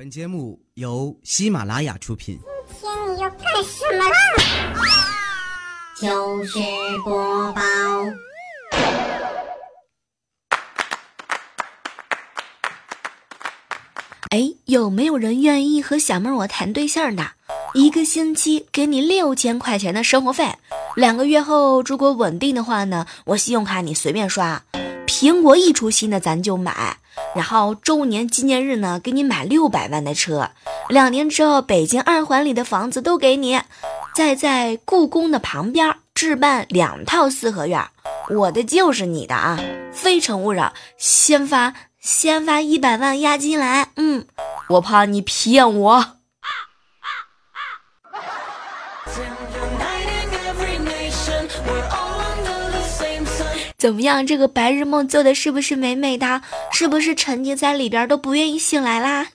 本节目由喜马拉雅出品。今天你要干什么啦？就是播报。哎，有没有人愿意和小妹儿我谈对象的？一个星期给你六千块钱的生活费，两个月后如果稳定的话呢，我信用卡你随便刷。苹果一出新的咱就买，然后周年纪念日呢给你买六百万的车，两年之后北京二环里的房子都给你，再在故宫的旁边置办两套四合院，我的就是你的啊！非诚勿扰，先发先发一百万押金来，嗯，我怕你骗我。怎么样？这个白日梦做的是不是美美的？是不是沉浸在里边都不愿意醒来啦？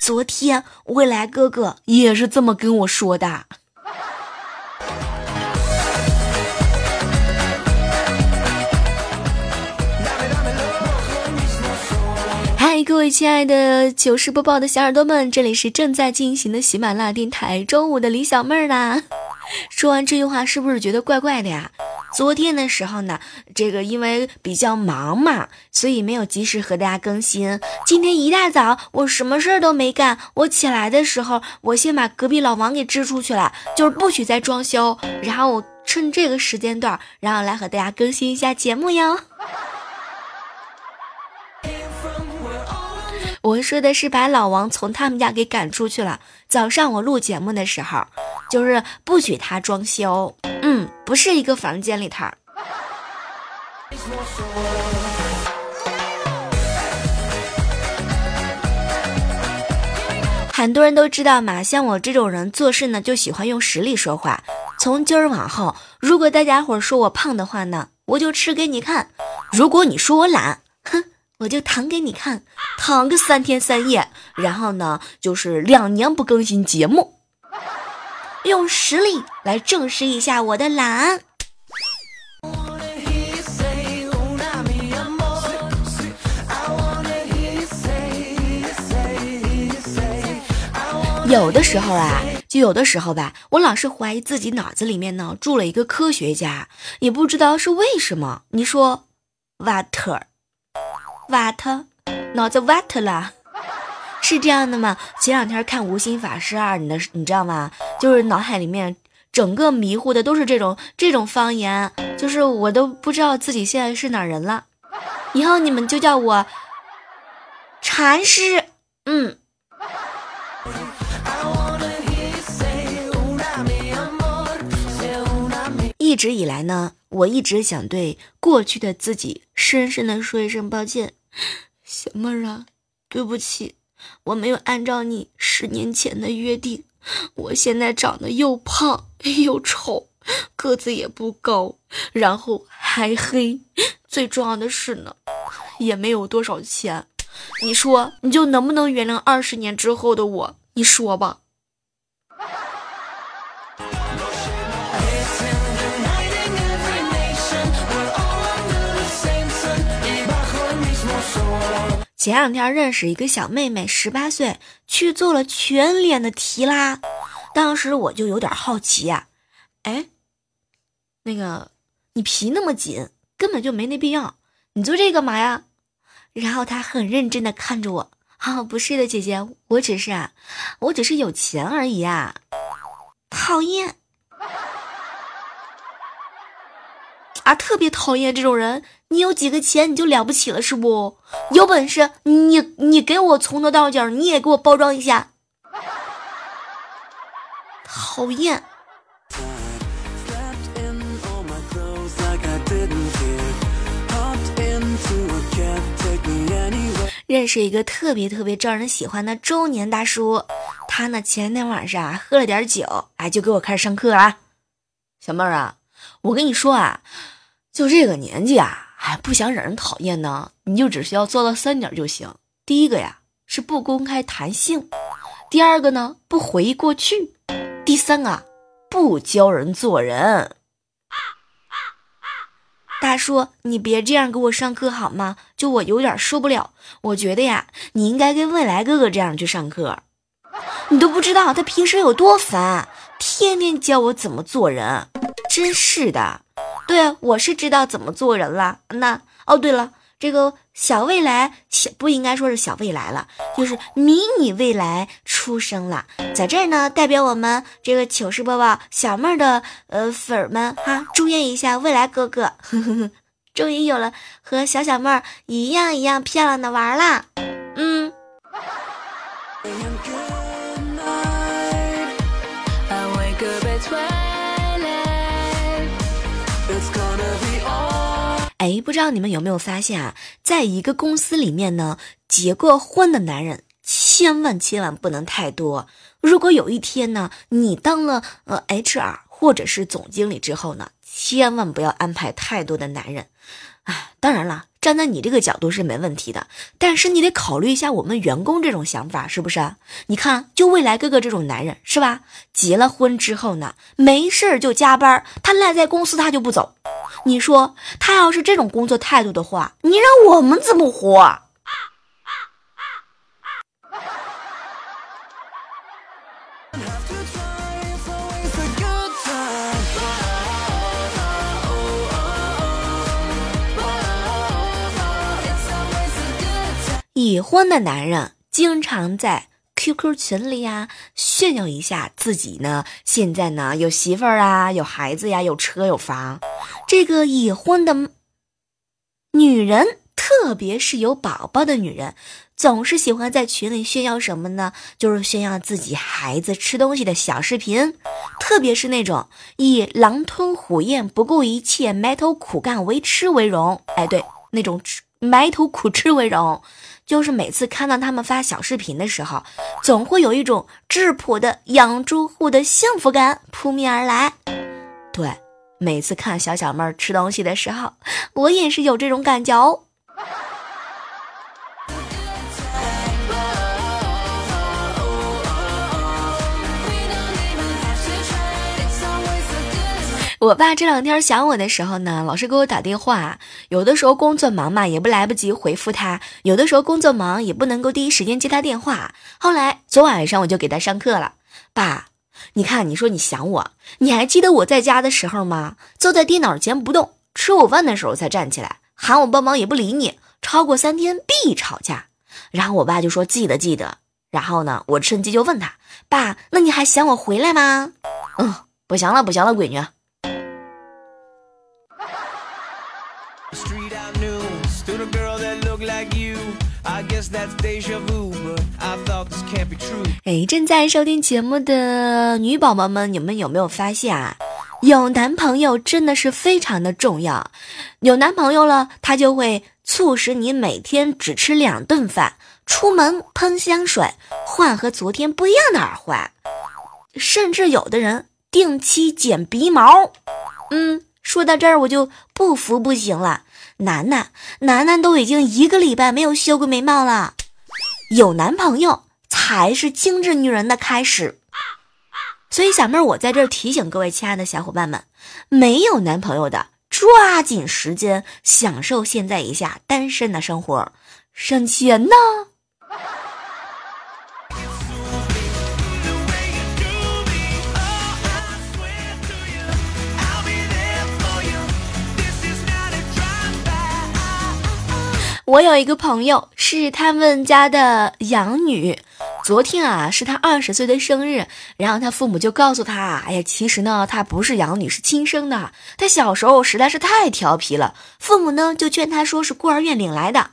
昨天未来哥哥也是这么跟我说的。各位亲爱的糗事播报的小耳朵们，这里是正在进行的喜马拉雅电台中午的李小妹儿啦。说完这句话，是不是觉得怪怪的呀？昨天的时候呢，这个因为比较忙嘛，所以没有及时和大家更新。今天一大早，我什么事儿都没干，我起来的时候，我先把隔壁老王给支出去了，就是不许再装修。然后我趁这个时间段，然后来和大家更新一下节目哟。我说的是把老王从他们家给赶出去了。早上我录节目的时候，就是不许他装修，嗯，不是一个房间里头。很多人都知道嘛，像我这种人做事呢，就喜欢用实力说话。从今儿往后，如果大家伙说我胖的话呢，我就吃给你看；如果你说我懒，我就躺给你看，躺个三天三夜，然后呢，就是两年不更新节目，用实力来证实一下我的懒。有的时候啊，就有的时候吧，我老是怀疑自己脑子里面呢住了一个科学家，也不知道是为什么。你说，water。what，脑子 what 了，是这样的吗？前两天看《无心法师二》，你的你知道吗？就是脑海里面整个迷糊的都是这种这种方言，就是我都不知道自己现在是哪人了。以后你们就叫我禅师，嗯。一直以来呢，我一直想对过去的自己深深的说一声抱歉。小妹儿啊，对不起，我没有按照你十年前的约定。我现在长得又胖又丑，个子也不高，然后还黑，最重要的是呢，也没有多少钱。你说，你就能不能原谅二十年之后的我？你说吧。前两天认识一个小妹妹，十八岁，去做了全脸的提拉。当时我就有点好奇呀，哎，那个你皮那么紧，根本就没那必要，你做这干嘛呀？然后她很认真的看着我，啊，不是的，姐姐，我只是啊，我只是有钱而已啊。讨厌。特别讨厌这种人！你有几个钱你就了不起了是不？有本事你你给我从头到脚你也给我包装一下！讨厌！认识一个特别特别招人喜欢的中年大叔，他呢前天晚上啊喝了点酒，哎就给我开始上课啊。小妹儿啊，我跟你说啊。就这个年纪啊，还不想惹人讨厌呢，你就只需要做到三点就行。第一个呀是不公开谈性，第二个呢不回忆过去，第三啊不教人做人。大叔，你别这样给我上课好吗？就我有点受不了。我觉得呀，你应该跟未来哥哥这样去上课。你都不知道他平时有多烦，天天教我怎么做人，真是的。对，我是知道怎么做人了。那哦，对了，这个小未来小不应该说是小未来了，就是迷你未来出生了，在这儿呢，代表我们这个糗事播报小妹儿的呃粉儿们哈，祝愿一下未来哥哥，呵呵呵终于有了和小小妹儿一样一样漂亮的娃啦。嗯。哎，不知道你们有没有发现啊，在一个公司里面呢，结过婚的男人千万千万不能太多。如果有一天呢，你当了呃 HR 或者是总经理之后呢，千万不要安排太多的男人。当然了。站在你这个角度是没问题的，但是你得考虑一下我们员工这种想法，是不是？你看，就未来哥哥这种男人，是吧？结了婚之后呢，没事就加班，他赖在公司他就不走。你说他要是这种工作态度的话，你让我们怎么活？已婚的男人经常在 QQ 群里呀炫耀一下自己呢，现在呢有媳妇儿啊，有孩子呀，有车有房。这个已婚的女人，特别是有宝宝的女人，总是喜欢在群里炫耀什么呢？就是炫耀自己孩子吃东西的小视频，特别是那种以狼吞虎咽、不顾一切、埋头苦干为吃为荣。哎，对，那种吃埋头苦吃为荣。就是每次看到他们发小视频的时候，总会有一种质朴的养猪户的幸福感扑面而来。对，每次看小小妹儿吃东西的时候，我也是有这种感觉哦。我爸这两天想我的时候呢，老是给我打电话。有的时候工作忙嘛，也不来不及回复他；有的时候工作忙，也不能够第一时间接他电话。后来昨晚上我就给他上课了。爸，你看，你说你想我，你还记得我在家的时候吗？坐在电脑前不动，吃午饭的时候才站起来，喊我帮忙也不理你，超过三天必吵架。然后我爸就说记得记得。然后呢，我趁机就问他，爸，那你还想我回来吗？嗯，不行了，不行了，闺女。A girl that look like you i guess that's deja vu but i thought this can't be true 哎，正在收听节目的女宝宝们，你们有没有发现啊？有男朋友真的是非常的重要，有男朋友了，他就会促使你每天只吃两顿饭，出门喷香水，换和昨天不一样的耳环。甚至有的人定期剪鼻毛。嗯，说到这儿我就不服不行了。楠楠，楠楠都已经一个礼拜没有修过眉毛了。有男朋友才是精致女人的开始。所以小妹儿，我在这儿提醒各位亲爱的小伙伴们，没有男朋友的，抓紧时间享受现在一下单身的生活，省钱呢。我有一个朋友，是他们家的养女。昨天啊，是他二十岁的生日，然后他父母就告诉他：“哎呀，其实呢，他不是养女，是亲生的。他小时候实在是太调皮了，父母呢就劝他说是孤儿院领来的。”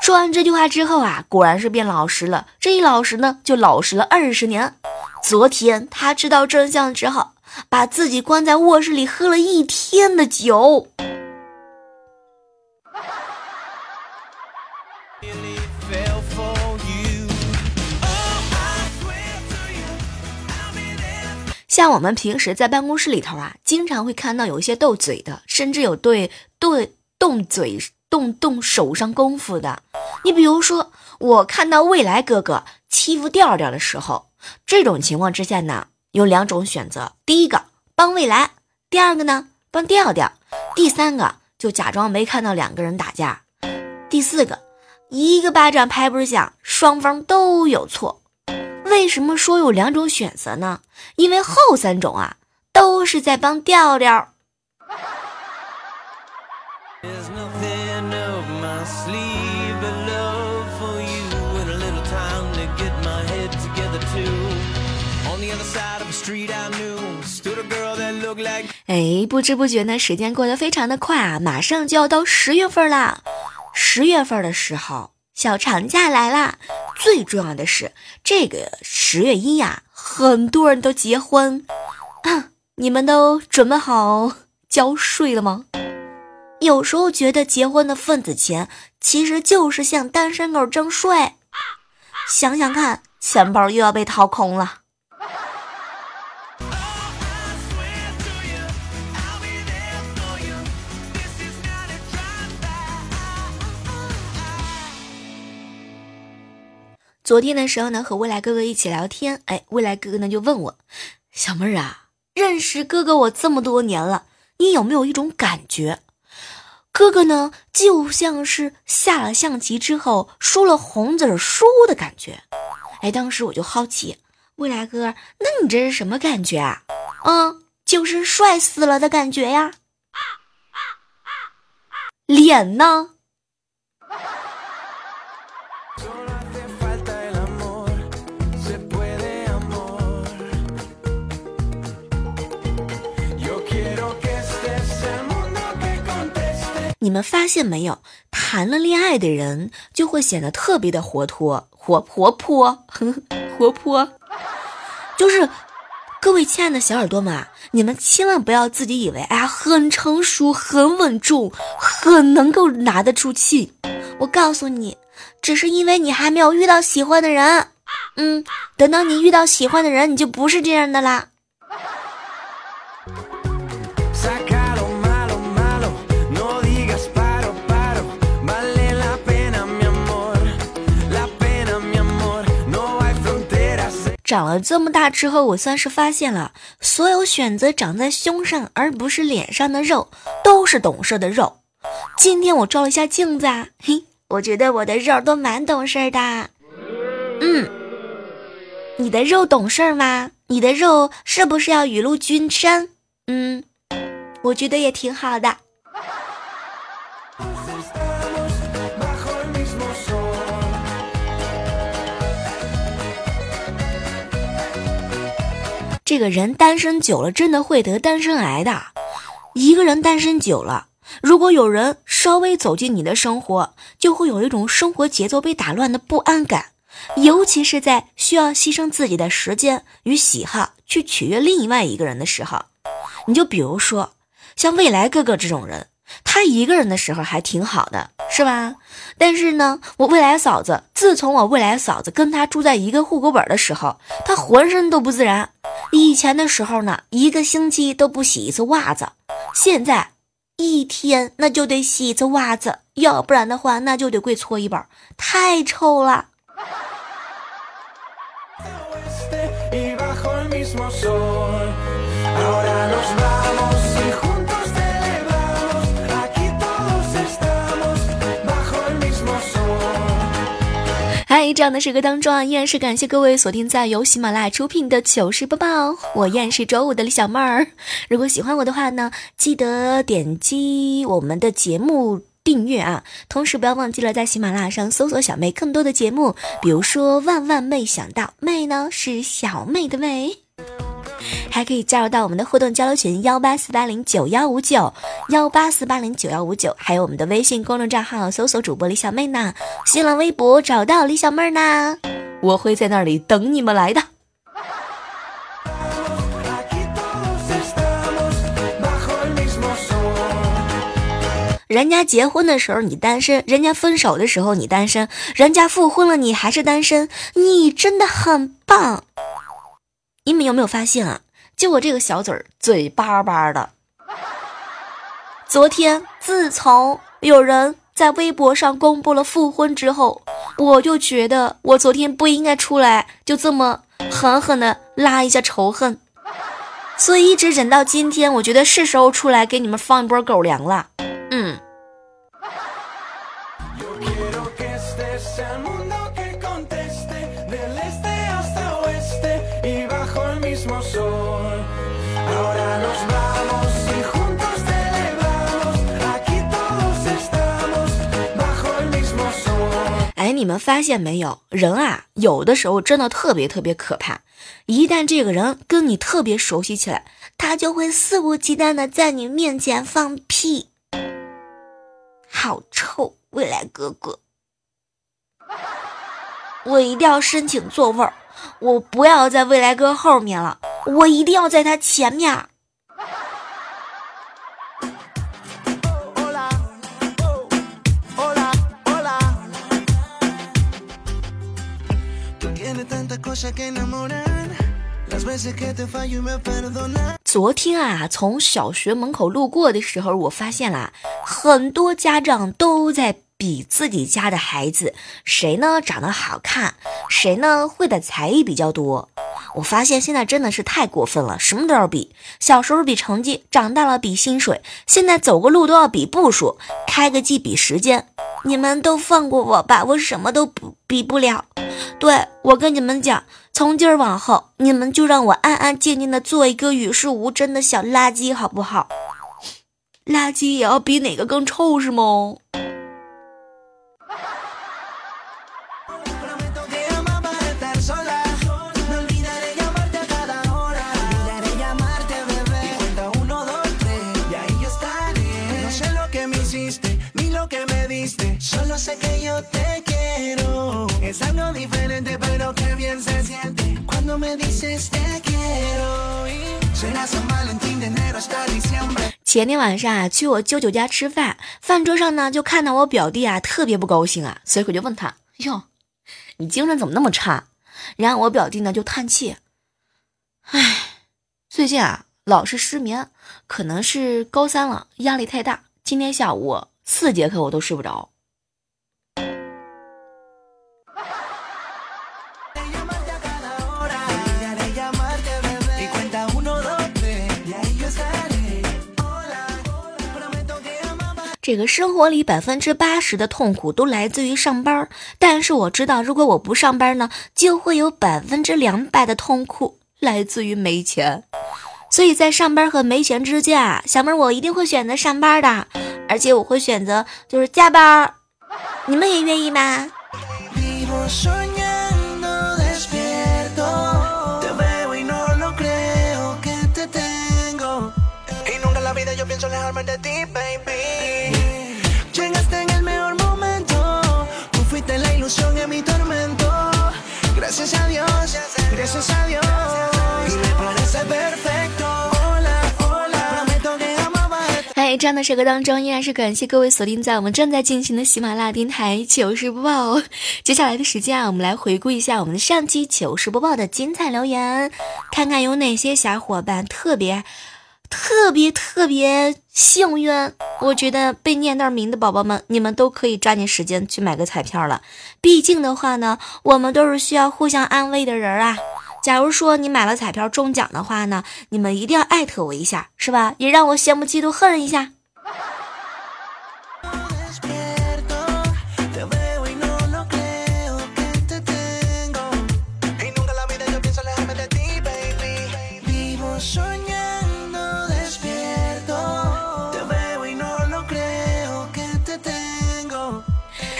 说完这句话之后啊，果然是变老实了。这一老实呢，就老实了二十年。昨天他知道真相之后，把自己关在卧室里喝了一天的酒。像我们平时在办公室里头啊，经常会看到有一些斗嘴的，甚至有对对动嘴动动手上功夫的。你比如说，我看到未来哥哥欺负调调的时候，这种情况之下呢，有两种选择：第一个帮未来，第二个呢帮调调，第三个就假装没看到两个人打架。第四个，一个巴掌拍不响，双方都有错。为什么说有两种选择呢？因为后三种啊，都是在帮调调。哎，不知不觉呢，时间过得非常的快啊，马上就要到十月份啦。十月份的时候，小长假来啦。最重要的是，这个十月一呀，很多人都结婚，你们都准备好交税了吗？有时候觉得结婚的份子钱，其实就是向单身狗征税。想想看，钱包又要被掏空了。昨天的时候呢，和未来哥哥一起聊天，哎，未来哥哥呢就问我，小妹儿啊，认识哥哥我这么多年了，你有没有一种感觉，哥哥呢就像是下了象棋之后输了红子输的感觉？哎，当时我就好奇，未来哥，那你这是什么感觉啊？嗯，就是帅死了的感觉呀。脸呢？你们发现没有，谈了恋爱的人就会显得特别的活脱、活活泼、活泼。就是各位亲爱的小耳朵们啊，你们千万不要自己以为，哎呀，很成熟、很稳重、很能够拿得出气。我告诉你，只是因为你还没有遇到喜欢的人。嗯，等到你遇到喜欢的人，你就不是这样的啦。长了这么大之后，我算是发现了，所有选择长在胸上而不是脸上的肉，都是懂事的肉。今天我照了一下镜子，啊，嘿，我觉得我的肉都蛮懂事的。嗯，你的肉懂事吗？你的肉是不是要雨露均沾？嗯，我觉得也挺好的。这个人单身久了，真的会得单身癌的。一个人单身久了，如果有人稍微走进你的生活，就会有一种生活节奏被打乱的不安感。尤其是在需要牺牲自己的时间与喜好去取悦另外一个人的时候，你就比如说像未来哥哥这种人。他一个人的时候还挺好的，是吧？但是呢，我未来嫂子自从我未来嫂子跟他住在一个户口本的时候，他浑身都不自然。以前的时候呢，一个星期都不洗一次袜子，现在一天那就得洗一次袜子，要不然的话那就得跪搓衣板，太臭了。这样的时刻当中啊，依然是感谢各位锁定在由喜马拉雅出品的糗事播报。我依然是周五的李小妹儿。如果喜欢我的话呢，记得点击我们的节目订阅啊。同时不要忘记了在喜马拉雅上搜索小妹更多的节目，比如说万万没想到，妹呢是小妹的妹。还可以加入到我们的互动交流群幺八四八零九幺五九幺八四八零九幺五九，还有我们的微信公众账号，搜索主播李小妹呢。新浪微博找到李小妹呢，我会在那里等你们来的。人家结婚的时候你单身，人家分手的时候你单身，人家复婚了你还是单身，你真的很棒。你们有没有发现啊？就我这个小嘴儿，嘴巴巴的。昨天，自从有人在微博上公布了复婚之后，我就觉得我昨天不应该出来，就这么狠狠的拉一下仇恨，所以一直忍到今天，我觉得是时候出来给你们放一波狗粮了。你们发现没有？人啊，有的时候真的特别特别可怕。一旦这个人跟你特别熟悉起来，他就会肆无忌惮的在你面前放屁，好臭！未来哥哥，我一定要申请座位儿，我不要在未来哥后面了，我一定要在他前面。昨天啊，从小学门口路过的时候，我发现啦，很多家长都在比自己家的孩子谁呢长得好看，谁呢会的才艺比较多。我发现现在真的是太过分了，什么都要比。小时候比成绩，长大了比薪水，现在走个路都要比步数，开个机比时间。你们都放过我吧，我什么都不比不了。对我跟你们讲，从今儿往后，你们就让我安安静静的做一个与世无争的小垃圾，好不好？垃圾也要比哪个更臭是吗？前天晚上啊，去我舅舅家吃饭，饭桌上呢就看到我表弟啊特别不高兴啊，所以我就问他：“哟，你精神怎么那么差？”然后我表弟呢就叹气：“唉，最近啊老是失眠，可能是高三了，压力太大。今天下午四节课我都睡不着。”这个生活里百分之八十的痛苦都来自于上班，但是我知道，如果我不上班呢，就会有百分之两百的痛苦来自于没钱。所以在上班和没钱之间啊，小妹儿我一定会选择上班的，而且我会选择就是加班。你们也愿意吗？Gracias a Dios, gracias a Dios. Y me parece perfecto. Hola, hola. Prometo que jamás vas a estar 嗨，这样的时刻当中，依然是感谢各位锁定在我们正在进行的喜马拉雅电台糗事播报。接下来的时间啊，我们来回顾一下我们的上期糗事播报的精彩留言，看看有哪些小伙伴特别、特别、特别幸运。我觉得被念到名的宝宝们，你们都可以抓紧时间去买个彩票了。毕竟的话呢，我们都是需要互相安慰的人啊。假如说你买了彩票中奖的话呢，你们一定要艾特我一下，是吧？也让我羡慕嫉妒恨一下。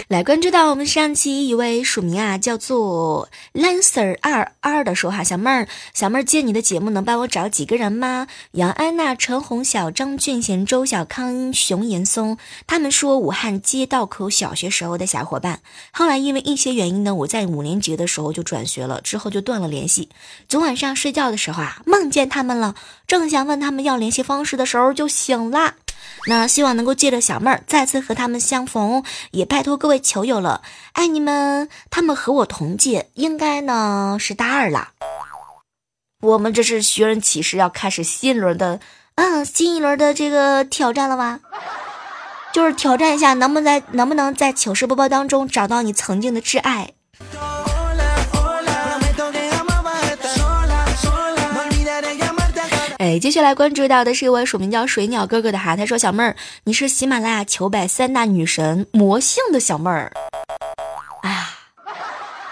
来关注到我们上期一位署名啊，叫做 Lancer 二二的说哈，小妹儿，小妹儿借你的节目能帮我找几个人吗？杨安娜、陈红晓、张俊贤、周小康、熊岩松，他们说武汉街道口小学时候的小伙伴，后来因为一些原因呢，我在五年级的时候就转学了，之后就断了联系。昨晚上睡觉的时候啊，梦见他们了，正想问他们要联系方式的时候就醒了。那希望能够借着小妹儿再次和他们相逢，也拜托各位球友了，爱你们！他们和我同届，应该呢是大二啦。我们这是寻人启事，要开始新一轮的，嗯，新一轮的这个挑战了吧？就是挑战一下，能不能在能不能在糗事播报当中找到你曾经的挚爱？哎，接下来关注到的是一位署名叫水鸟哥哥的哈，他说：“小妹儿，你是喜马拉雅求百三大女神魔性的小妹儿。”哎呀，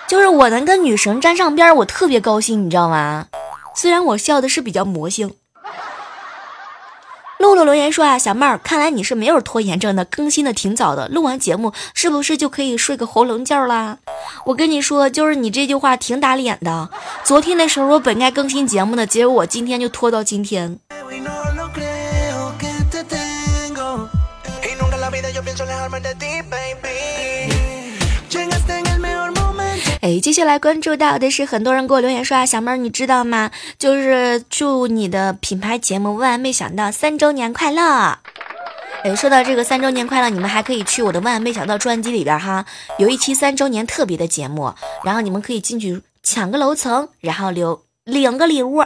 就是我能跟女神沾上边，我特别高兴，你知道吗？虽然我笑的是比较魔性。露露留言说啊，小妹儿，看来你是没有拖延症的，更新的挺早的，录完节目是不是就可以睡个喉咙觉啦？我跟你说，就是你这句话挺打脸的。昨天的时候我本该更新节目的，结果我今天就拖到今天。哎，接下来关注到的是很多人给我留言说啊，小妹儿你知道吗？就是祝你的品牌节目万万没想到三周年快乐。哎，说到这个三周年快乐，你们还可以去我的万万没想到专辑里边哈，有一期三周年特别的节目，然后你们可以进去抢个楼层，然后留领个礼物。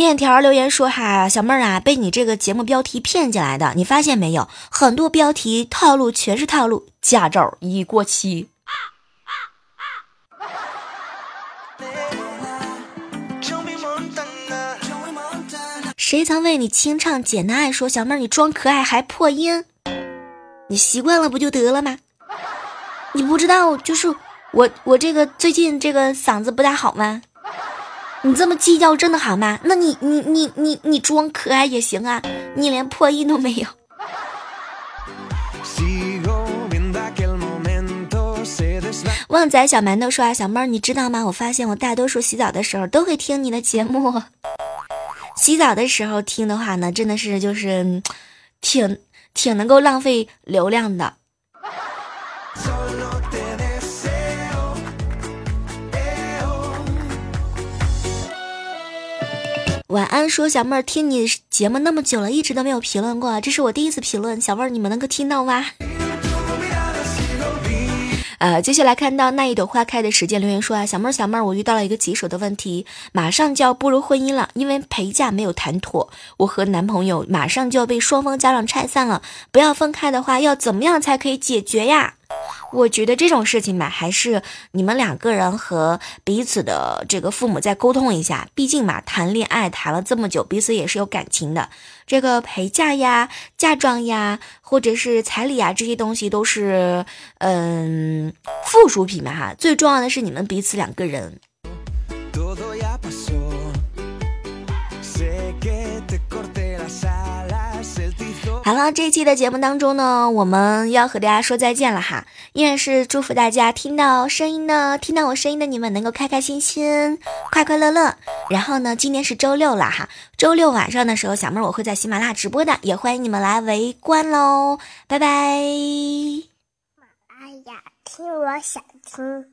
面条留言说：“哈，小妹儿啊，被你这个节目标题骗进来的，你发现没有？很多标题套路全是套路，驾照已过期。”谁曾为你清唱简单爱？说小妹儿，你装可爱还破音，你习惯了不就得了吗？你不知道，就是我，我这个最近这个嗓子不大好吗？你这么计较真的好吗？那你你你你你装可爱也行啊，你连破音都没有。旺仔小馒头说啊，小妹儿你知道吗？我发现我大多数洗澡的时候都会听你的节目。洗澡的时候听的话呢，真的是就是挺挺能够浪费流量的。晚安，说小妹儿听你节目那么久了，一直都没有评论过，这是我第一次评论，小妹儿你们能够听到吗？呃，接下来看到那一朵花开的时间留言说啊，小妹儿小妹儿，我遇到了一个棘手的问题，马上就要步入婚姻了，因为陪嫁没有谈妥，我和男朋友马上就要被双方家长拆散了，不要分开的话，要怎么样才可以解决呀？我觉得这种事情吧，还是你们两个人和彼此的这个父母再沟通一下。毕竟嘛，谈恋爱谈了这么久，彼此也是有感情的。这个陪嫁呀、嫁妆呀，或者是彩礼啊，这些东西都是嗯附属品嘛哈。最重要的是你们彼此两个人。好了，这一期的节目当中呢，我们要和大家说再见了哈。依然是祝福大家听到声音的，听到我声音的你们能够开开心心、快快乐乐。然后呢，今天是周六了哈，周六晚上的时候，小妹儿我会在喜马拉雅直播的，也欢迎你们来围观喽。拜拜。哎呀，听我想听。